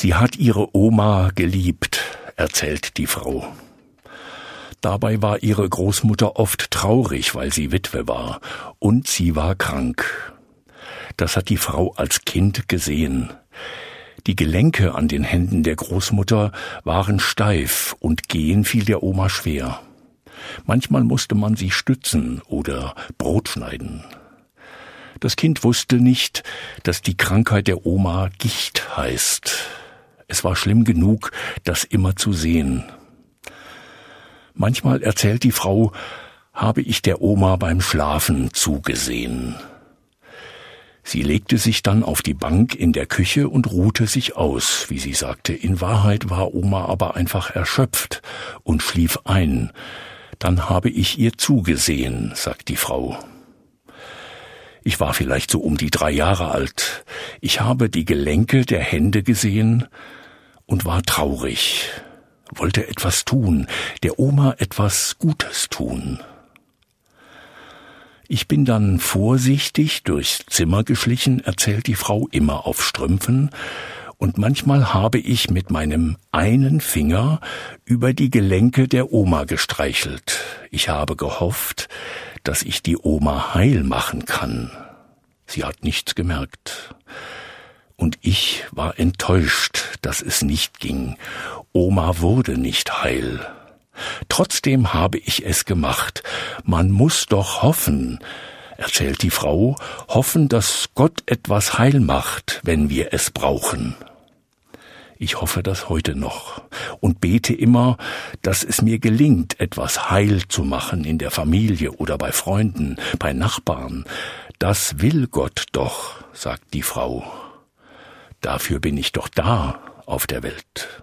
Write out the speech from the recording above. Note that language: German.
Sie hat ihre Oma geliebt, erzählt die Frau. Dabei war ihre Großmutter oft traurig, weil sie Witwe war, und sie war krank. Das hat die Frau als Kind gesehen. Die Gelenke an den Händen der Großmutter waren steif und gehen fiel der Oma schwer. Manchmal musste man sie stützen oder Brot schneiden. Das Kind wusste nicht, dass die Krankheit der Oma Gicht heißt. Es war schlimm genug, das immer zu sehen. Manchmal erzählt die Frau, habe ich der Oma beim Schlafen zugesehen. Sie legte sich dann auf die Bank in der Küche und ruhte sich aus, wie sie sagte. In Wahrheit war Oma aber einfach erschöpft und schlief ein. Dann habe ich ihr zugesehen, sagt die Frau. Ich war vielleicht so um die drei Jahre alt. Ich habe die Gelenke der Hände gesehen und war traurig, wollte etwas tun, der Oma etwas Gutes tun. Ich bin dann vorsichtig durchs Zimmer geschlichen, erzählt die Frau immer auf Strümpfen, und manchmal habe ich mit meinem einen Finger über die Gelenke der Oma gestreichelt. Ich habe gehofft, dass ich die Oma heil machen kann. Sie hat nichts gemerkt und ich war enttäuscht, dass es nicht ging. Oma wurde nicht heil. Trotzdem habe ich es gemacht. Man muss doch hoffen, erzählt die Frau, hoffen, dass Gott etwas heil macht, wenn wir es brauchen. Ich hoffe das heute noch und bete immer, dass es mir gelingt, etwas heil zu machen in der Familie oder bei Freunden, bei Nachbarn. Das will Gott doch, sagt die Frau. Dafür bin ich doch da auf der Welt.